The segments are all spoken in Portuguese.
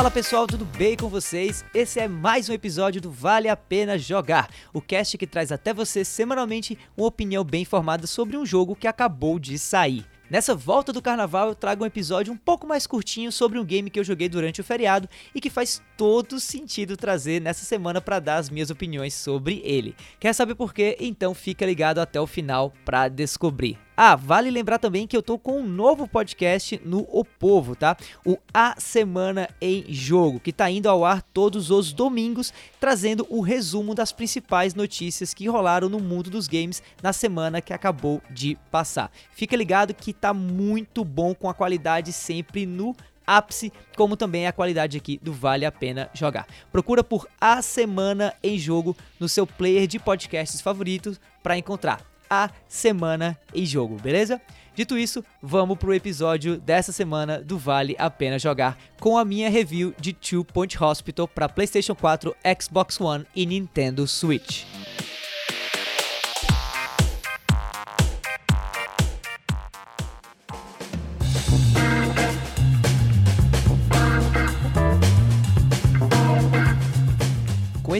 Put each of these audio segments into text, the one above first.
Fala pessoal, tudo bem com vocês? Esse é mais um episódio do Vale a Pena Jogar, o cast que traz até você semanalmente uma opinião bem informada sobre um jogo que acabou de sair. Nessa volta do carnaval eu trago um episódio um pouco mais curtinho sobre um game que eu joguei durante o feriado e que faz todo sentido trazer nessa semana para dar as minhas opiniões sobre ele. Quer saber por quê? Então fica ligado até o final para descobrir. Ah, vale lembrar também que eu tô com um novo podcast no O Povo, tá? O A Semana em Jogo, que tá indo ao ar todos os domingos, trazendo o resumo das principais notícias que rolaram no mundo dos games na semana que acabou de passar. Fica ligado que tá muito bom com a qualidade sempre no ápice, como também a qualidade aqui do Vale a Pena Jogar. Procura por A Semana em Jogo no seu player de podcasts favoritos para encontrar a semana em jogo, beleza? Dito isso, vamos pro episódio dessa semana do Vale a Pena Jogar com a minha review de Two Point Hospital para PlayStation 4, Xbox One e Nintendo Switch.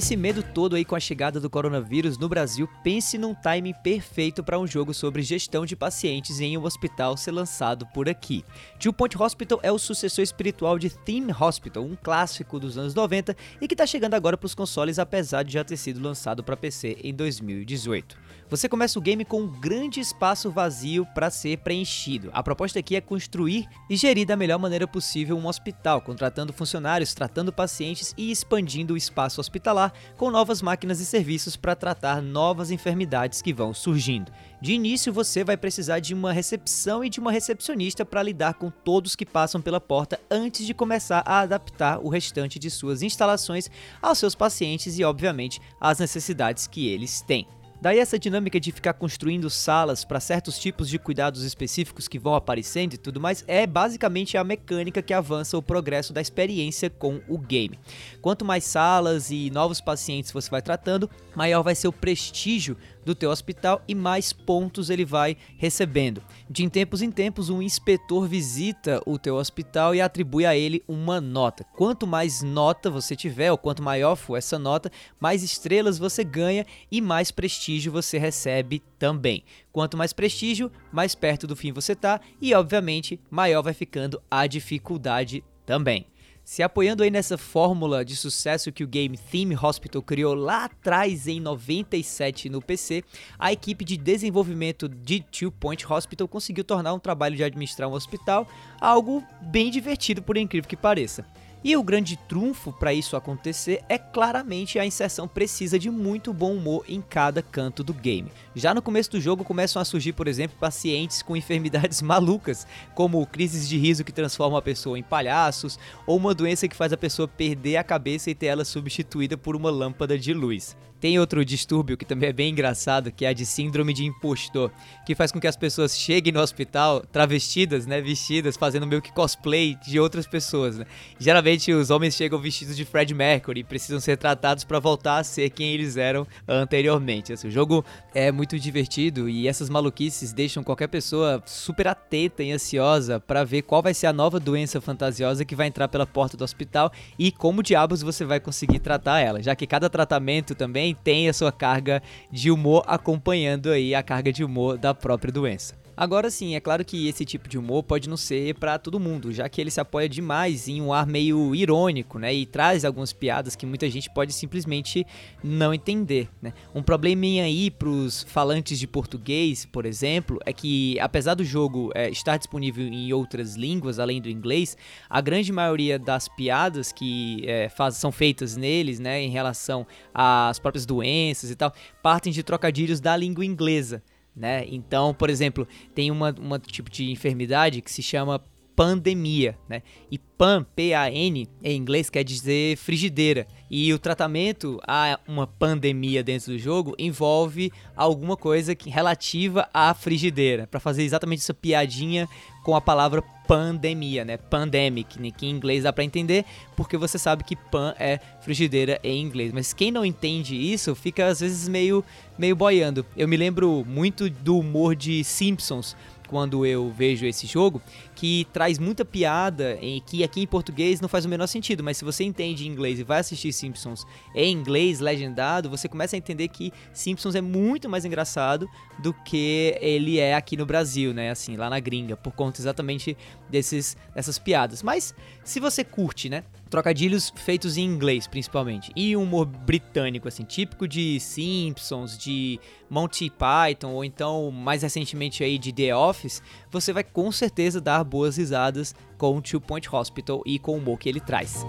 Esse medo todo aí com a chegada do coronavírus no Brasil, pense num timing perfeito para um jogo sobre gestão de pacientes em um hospital ser lançado por aqui. Two Point Hospital é o sucessor espiritual de Theme Hospital, um clássico dos anos 90 e que está chegando agora para os consoles apesar de já ter sido lançado para PC em 2018. Você começa o game com um grande espaço vazio para ser preenchido. A proposta aqui é construir e gerir da melhor maneira possível um hospital, contratando funcionários, tratando pacientes e expandindo o espaço hospitalar com novas máquinas e serviços para tratar novas enfermidades que vão surgindo. De início, você vai precisar de uma recepção e de uma recepcionista para lidar com todos que passam pela porta antes de começar a adaptar o restante de suas instalações aos seus pacientes e, obviamente, às necessidades que eles têm. Daí essa dinâmica de ficar construindo salas para certos tipos de cuidados específicos que vão aparecendo e tudo mais é basicamente a mecânica que avança o progresso da experiência com o game. Quanto mais salas e novos pacientes você vai tratando, maior vai ser o prestígio do teu hospital e mais pontos ele vai recebendo. De em tempos em tempos, um inspetor visita o teu hospital e atribui a ele uma nota. Quanto mais nota você tiver, ou quanto maior for essa nota, mais estrelas você ganha e mais prestígio você recebe também. Quanto mais prestígio, mais perto do fim você tá e, obviamente, maior vai ficando a dificuldade também. Se apoiando aí nessa fórmula de sucesso que o game Theme Hospital criou lá atrás em 97 no PC, a equipe de desenvolvimento de Two Point Hospital conseguiu tornar um trabalho de administrar um hospital algo bem divertido por incrível que pareça. E o grande trunfo para isso acontecer é claramente a inserção precisa de muito bom humor em cada canto do game. Já no começo do jogo começam a surgir, por exemplo, pacientes com enfermidades malucas, como crises de riso que transformam a pessoa em palhaços, ou uma doença que faz a pessoa perder a cabeça e ter ela substituída por uma lâmpada de luz. Tem outro distúrbio que também é bem engraçado, que é a de síndrome de impostor, que faz com que as pessoas cheguem no hospital travestidas, né, vestidas, fazendo meio que cosplay de outras pessoas, né? Geralmente os homens chegam vestidos de Fred Mercury e precisam ser tratados para voltar a ser quem eles eram anteriormente. Assim, o jogo é muito divertido e essas maluquices deixam qualquer pessoa super atenta e ansiosa para ver qual vai ser a nova doença fantasiosa que vai entrar pela porta do hospital e como diabos você vai conseguir tratar ela, já que cada tratamento também também tem a sua carga de humor acompanhando aí a carga de humor da própria doença. Agora sim, é claro que esse tipo de humor pode não ser para todo mundo, já que ele se apoia demais em um ar meio irônico, né? E traz algumas piadas que muita gente pode simplesmente não entender, né? Um probleminha aí pros falantes de português, por exemplo, é que apesar do jogo é, estar disponível em outras línguas além do inglês, a grande maioria das piadas que é, faz, são feitas neles, né, em relação às próprias doenças e tal, partem de trocadilhos da língua inglesa né? Então, por exemplo, tem uma, uma tipo de enfermidade que se chama pandemia, né? E pan, P-A-N, em inglês quer dizer frigideira. E o tratamento a uma pandemia dentro do jogo envolve alguma coisa que, relativa à frigideira, para fazer exatamente essa piadinha com a palavra pandemia, né? Pandemic, né? que em inglês dá para entender, porque você sabe que pan é frigideira em inglês. Mas quem não entende isso fica às vezes meio meio boiando. Eu me lembro muito do humor de Simpsons quando eu vejo esse jogo, que traz muita piada e que aqui em português não faz o menor sentido, mas se você entende inglês e vai assistir Simpsons em inglês legendado, você começa a entender que Simpsons é muito mais engraçado do que ele é aqui no Brasil, né? Assim, lá na gringa, por conta exatamente desses dessas piadas. Mas se você curte, né? trocadilhos feitos em inglês, principalmente. E um humor britânico, assim, típico de Simpsons, de Monty Python, ou então, mais recentemente aí, de The Office, você vai com certeza dar boas risadas com o Two Point Hospital e com o humor que ele traz.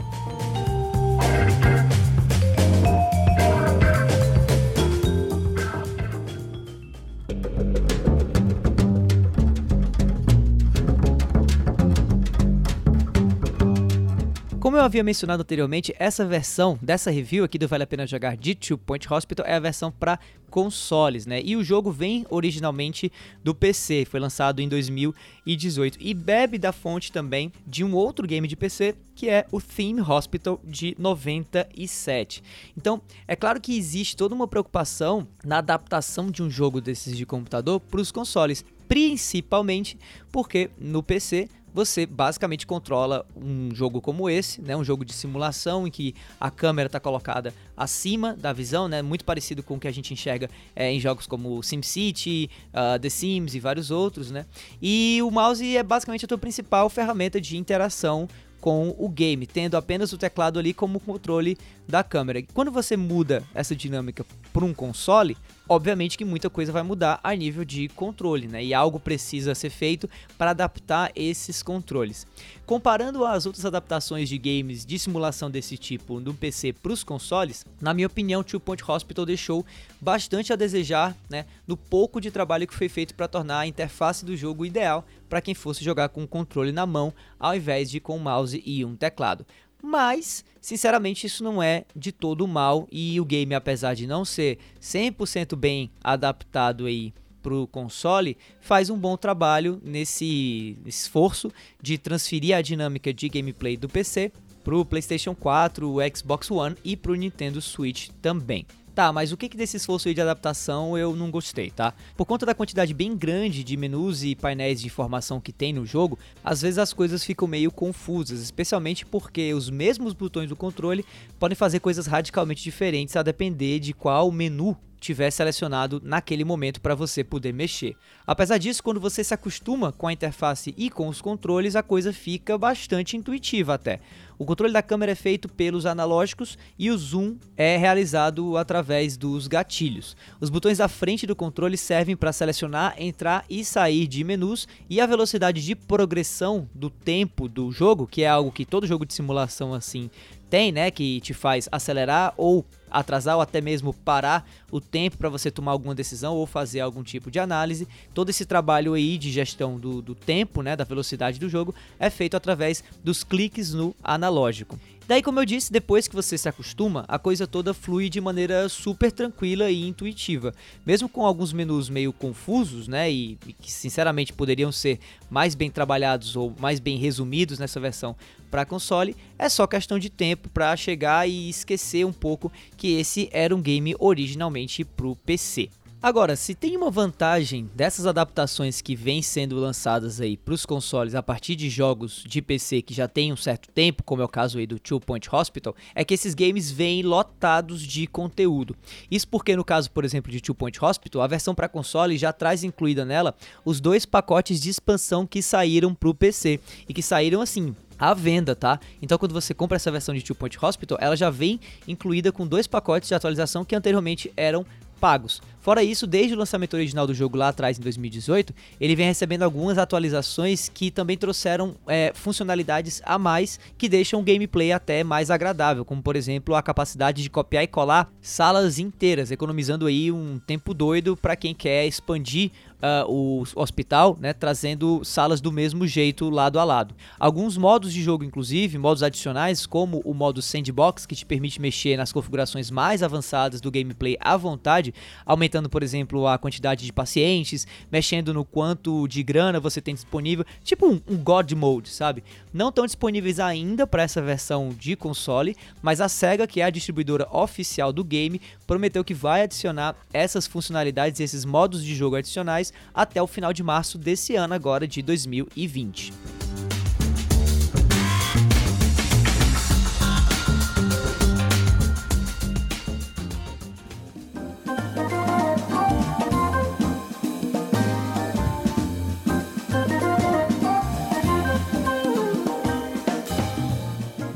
Como eu havia mencionado anteriormente, essa versão dessa review aqui do Vale a Pena Jogar de Two Point Hospital é a versão para consoles, né? E o jogo vem originalmente do PC, foi lançado em 2018 e bebe da fonte também de um outro game de PC que é o Theme Hospital de 97. Então, é claro que existe toda uma preocupação na adaptação de um jogo desses de computador para os consoles, principalmente porque no PC você basicamente controla um jogo como esse, né, um jogo de simulação em que a câmera está colocada acima da visão, né, muito parecido com o que a gente enxerga é, em jogos como SimCity, uh, The Sims e vários outros, né? E o mouse é basicamente a tua principal ferramenta de interação com o game, tendo apenas o teclado ali como controle da câmera. Quando você muda essa dinâmica para um console, obviamente que muita coisa vai mudar a nível de controle, né? E algo precisa ser feito para adaptar esses controles. Comparando as outras adaptações de games de simulação desse tipo no PC para os consoles, na minha opinião, Two Point Hospital deixou bastante a desejar, né? No pouco de trabalho que foi feito para tornar a interface do jogo ideal para quem fosse jogar com o controle na mão, ao invés de com o mouse e um teclado. Mas, sinceramente, isso não é de todo mal e o game, apesar de não ser 100% bem adaptado aí pro console, faz um bom trabalho nesse esforço de transferir a dinâmica de gameplay do PC pro PlayStation 4, o Xbox One e pro Nintendo Switch também. Tá, mas o que, que desse esforço aí de adaptação eu não gostei, tá? Por conta da quantidade bem grande de menus e painéis de informação que tem no jogo, às vezes as coisas ficam meio confusas, especialmente porque os mesmos botões do controle podem fazer coisas radicalmente diferentes a depender de qual menu tiver selecionado naquele momento para você poder mexer. Apesar disso, quando você se acostuma com a interface e com os controles, a coisa fica bastante intuitiva até. O controle da câmera é feito pelos analógicos e o zoom é realizado através dos gatilhos. Os botões da frente do controle servem para selecionar, entrar e sair de menus e a velocidade de progressão do tempo do jogo, que é algo que todo jogo de simulação assim tem, né, que te faz acelerar ou atrasar ou até mesmo parar o tempo para você tomar alguma decisão ou fazer algum tipo de análise. Todo esse trabalho aí de gestão do, do tempo, né, da velocidade do jogo, é feito através dos cliques no analógico. Daí, como eu disse, depois que você se acostuma, a coisa toda flui de maneira super tranquila e intuitiva. Mesmo com alguns menus meio confusos, né, e, e que sinceramente poderiam ser mais bem trabalhados ou mais bem resumidos nessa versão para console, é só questão de tempo para chegar e esquecer um pouco que esse era um game originalmente para o PC. Agora, se tem uma vantagem dessas adaptações que vêm sendo lançadas aí para os consoles a partir de jogos de PC que já tem um certo tempo, como é o caso aí do Two Point Hospital, é que esses games vêm lotados de conteúdo. Isso porque no caso, por exemplo, de Two Point Hospital, a versão para console já traz incluída nela os dois pacotes de expansão que saíram para o PC e que saíram assim à venda, tá? Então quando você compra essa versão de Two Point Hospital, ela já vem incluída com dois pacotes de atualização que anteriormente eram pagos. Fora isso, desde o lançamento original do jogo lá atrás, em 2018, ele vem recebendo algumas atualizações que também trouxeram é, funcionalidades a mais que deixam o gameplay até mais agradável, como por exemplo a capacidade de copiar e colar salas inteiras, economizando aí um tempo doido para quem quer expandir Uh, o hospital, né, trazendo salas do mesmo jeito lado a lado. Alguns modos de jogo, inclusive, modos adicionais, como o modo Sandbox, que te permite mexer nas configurações mais avançadas do gameplay à vontade, aumentando, por exemplo, a quantidade de pacientes, mexendo no quanto de grana você tem disponível, tipo um, um God Mode, sabe? Não estão disponíveis ainda para essa versão de console, mas a SEGA, que é a distribuidora oficial do game, prometeu que vai adicionar essas funcionalidades, esses modos de jogo adicionais até o final de março desse ano agora de 2020.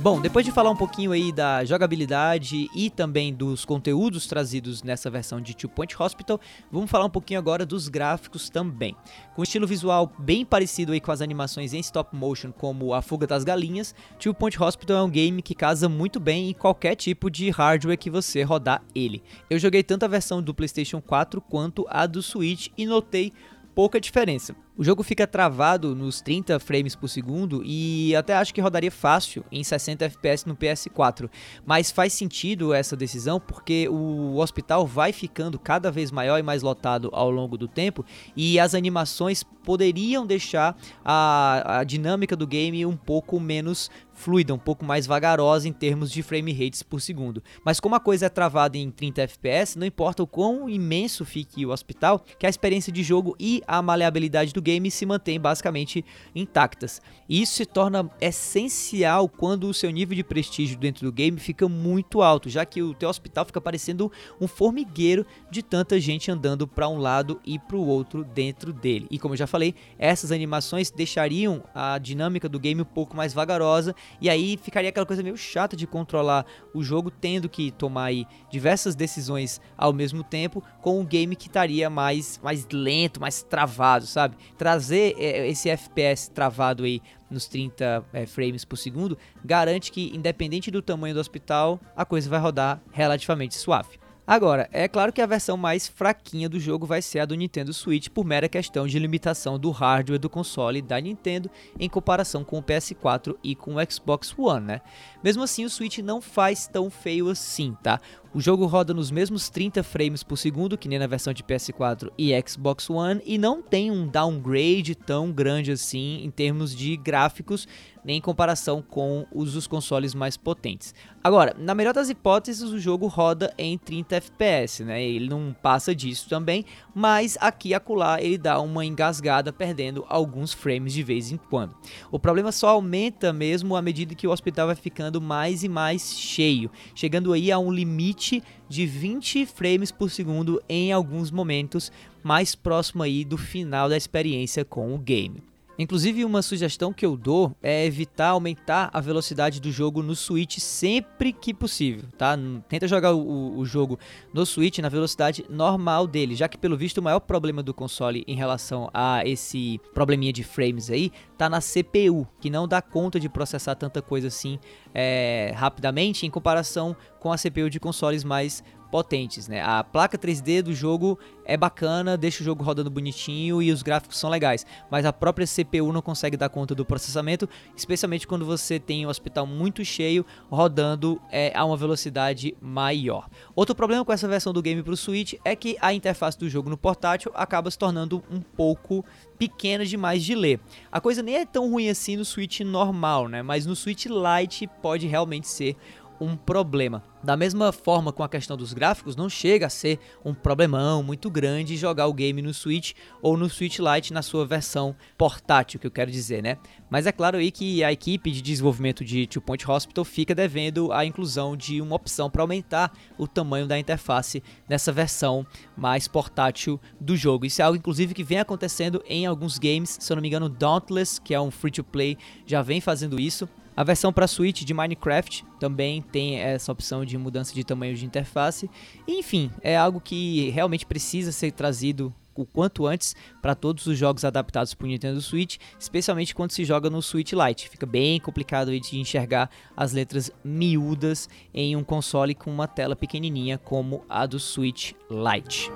Bom, depois de falar um pouquinho aí da jogabilidade e também dos conteúdos trazidos nessa versão de Two Point Hospital, vamos falar um pouquinho agora dos gráficos também. Com um estilo visual bem parecido aí com as animações em stop motion como A Fuga das Galinhas, Two Point Hospital é um game que casa muito bem em qualquer tipo de hardware que você rodar ele. Eu joguei tanto a versão do PlayStation 4 quanto a do Switch e notei pouca diferença. O jogo fica travado nos 30 frames por segundo e até acho que rodaria fácil em 60 FPS no PS4, mas faz sentido essa decisão porque o hospital vai ficando cada vez maior e mais lotado ao longo do tempo e as animações poderiam deixar a, a dinâmica do game um pouco menos fluida, um pouco mais vagarosa em termos de frame rates por segundo. Mas como a coisa é travada em 30 FPS, não importa o quão imenso fique o hospital, que a experiência de jogo e a maleabilidade do game se mantêm basicamente intactas. E isso se torna essencial quando o seu nível de prestígio dentro do game fica muito alto, já que o teu hospital fica parecendo um formigueiro de tanta gente andando para um lado e para o outro dentro dele. E como eu já falei, essas animações deixariam a dinâmica do game um pouco mais vagarosa e aí ficaria aquela coisa meio chata de controlar o jogo tendo que tomar aí diversas decisões ao mesmo tempo com um game que estaria mais mais lento, mais travado, sabe? Trazer é, esse FPS travado aí nos 30 é, frames por segundo garante que independente do tamanho do hospital, a coisa vai rodar relativamente suave. Agora, é claro que a versão mais fraquinha do jogo vai ser a do Nintendo Switch por mera questão de limitação do hardware do console da Nintendo em comparação com o PS4 e com o Xbox One, né? Mesmo assim, o Switch não faz tão feio assim, tá? O jogo roda nos mesmos 30 frames por segundo que nem na versão de PS4 e Xbox One e não tem um downgrade tão grande assim em termos de gráficos, nem em comparação com os dos consoles mais potentes. Agora, na melhor das hipóteses, o jogo roda em 30 FPS, né? Ele não passa disso também, mas aqui e acolá ele dá uma engasgada, perdendo alguns frames de vez em quando. O problema só aumenta mesmo à medida que o hospital vai ficando mais e mais cheio, chegando aí a um limite de 20 frames por segundo em alguns momentos, mais próximo aí do final da experiência com o game. Inclusive, uma sugestão que eu dou é evitar aumentar a velocidade do jogo no Switch sempre que possível, tá? Tenta jogar o, o, jogo no Switch na velocidade normal dele, já que pelo visto o maior problema do console em relação a esse probleminha de frames aí tá na CPU, que não dá conta de processar tanta coisa assim é, rapidamente em comparação com a CPU de consoles mais potentes, né? A placa 3D do jogo é bacana, deixa o jogo rodando bonitinho e os gráficos são legais, mas a própria CPU não consegue dar conta do processamento, especialmente quando você tem um hospital muito cheio rodando é, a uma velocidade maior. Outro problema com essa versão do game para o Switch é que a interface do jogo no portátil acaba se tornando um pouco pequena demais de ler. A coisa nem é tão ruim assim no Switch normal, né? Mas no Switch Lite pode realmente ser um problema. Da mesma forma com a questão dos gráficos, não chega a ser um problemão muito grande jogar o game no Switch ou no Switch Lite na sua versão portátil, que eu quero dizer, né? Mas é claro aí que a equipe de desenvolvimento de Two Point Hospital fica devendo a inclusão de uma opção para aumentar o tamanho da interface nessa versão mais portátil do jogo. Isso é algo inclusive que vem acontecendo em alguns games, se eu não me engano, Dauntless, que é um free to play, já vem fazendo isso. A versão para Switch de Minecraft também tem essa opção de mudança de tamanho de interface. Enfim, é algo que realmente precisa ser trazido o quanto antes para todos os jogos adaptados para o Nintendo Switch, especialmente quando se joga no Switch Lite. Fica bem complicado de enxergar as letras miúdas em um console com uma tela pequenininha como a do Switch Lite.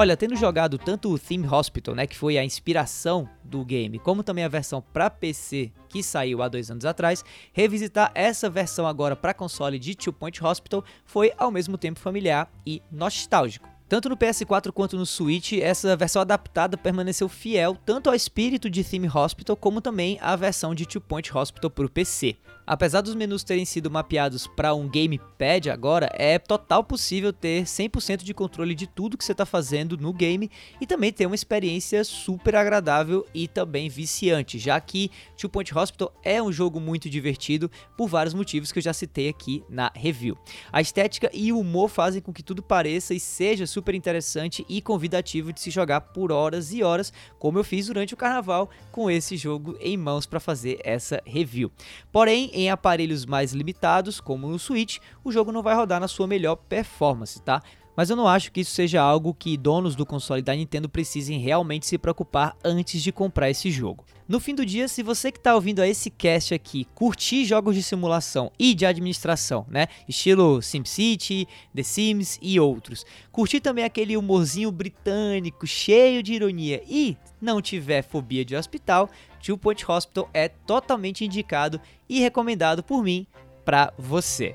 Olha, tendo jogado tanto o Theme Hospital, né, que foi a inspiração do game, como também a versão para PC que saiu há dois anos atrás, revisitar essa versão agora para console de Two Point Hospital foi ao mesmo tempo familiar e nostálgico. Tanto no PS4 quanto no Switch, essa versão adaptada permaneceu fiel tanto ao espírito de Theme Hospital como também à versão de Two Point Hospital para o PC. Apesar dos menus terem sido mapeados para um gamepad agora, é total possível ter 100% de controle de tudo que você está fazendo no game e também ter uma experiência super agradável e também viciante, já que Two Point Hospital é um jogo muito divertido por vários motivos que eu já citei aqui na review. A estética e o humor fazem com que tudo pareça e seja super interessante e convidativo de se jogar por horas e horas, como eu fiz durante o carnaval com esse jogo em mãos para fazer essa review. Porém, em aparelhos mais limitados, como no Switch, o jogo não vai rodar na sua melhor performance, tá? Mas eu não acho que isso seja algo que donos do console da Nintendo precisem realmente se preocupar antes de comprar esse jogo. No fim do dia, se você que está ouvindo a esse cast aqui curtir jogos de simulação e de administração, né, estilo SimCity, The Sims e outros, curtir também aquele humorzinho britânico cheio de ironia e não tiver fobia de hospital, Two Point Hospital é totalmente indicado e recomendado por mim para você.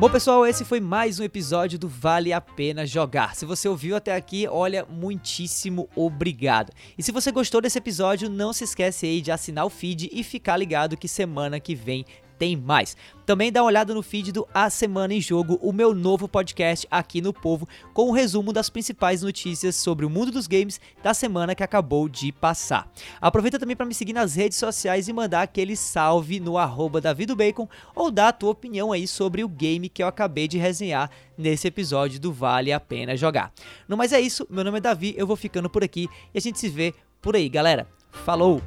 Bom, pessoal, esse foi mais um episódio do Vale a Pena Jogar. Se você ouviu até aqui, olha, muitíssimo obrigado. E se você gostou desse episódio, não se esquece aí de assinar o feed e ficar ligado que semana que vem tem mais. Também dá uma olhada no feed do A Semana em Jogo, o meu novo podcast aqui no Povo, com um resumo das principais notícias sobre o mundo dos games da semana que acabou de passar. Aproveita também para me seguir nas redes sociais e mandar aquele salve no arroba Davidobacon ou dar a tua opinião aí sobre o game que eu acabei de resenhar nesse episódio do Vale a Pena Jogar. No mais é isso, meu nome é Davi, eu vou ficando por aqui e a gente se vê por aí, galera. Falou!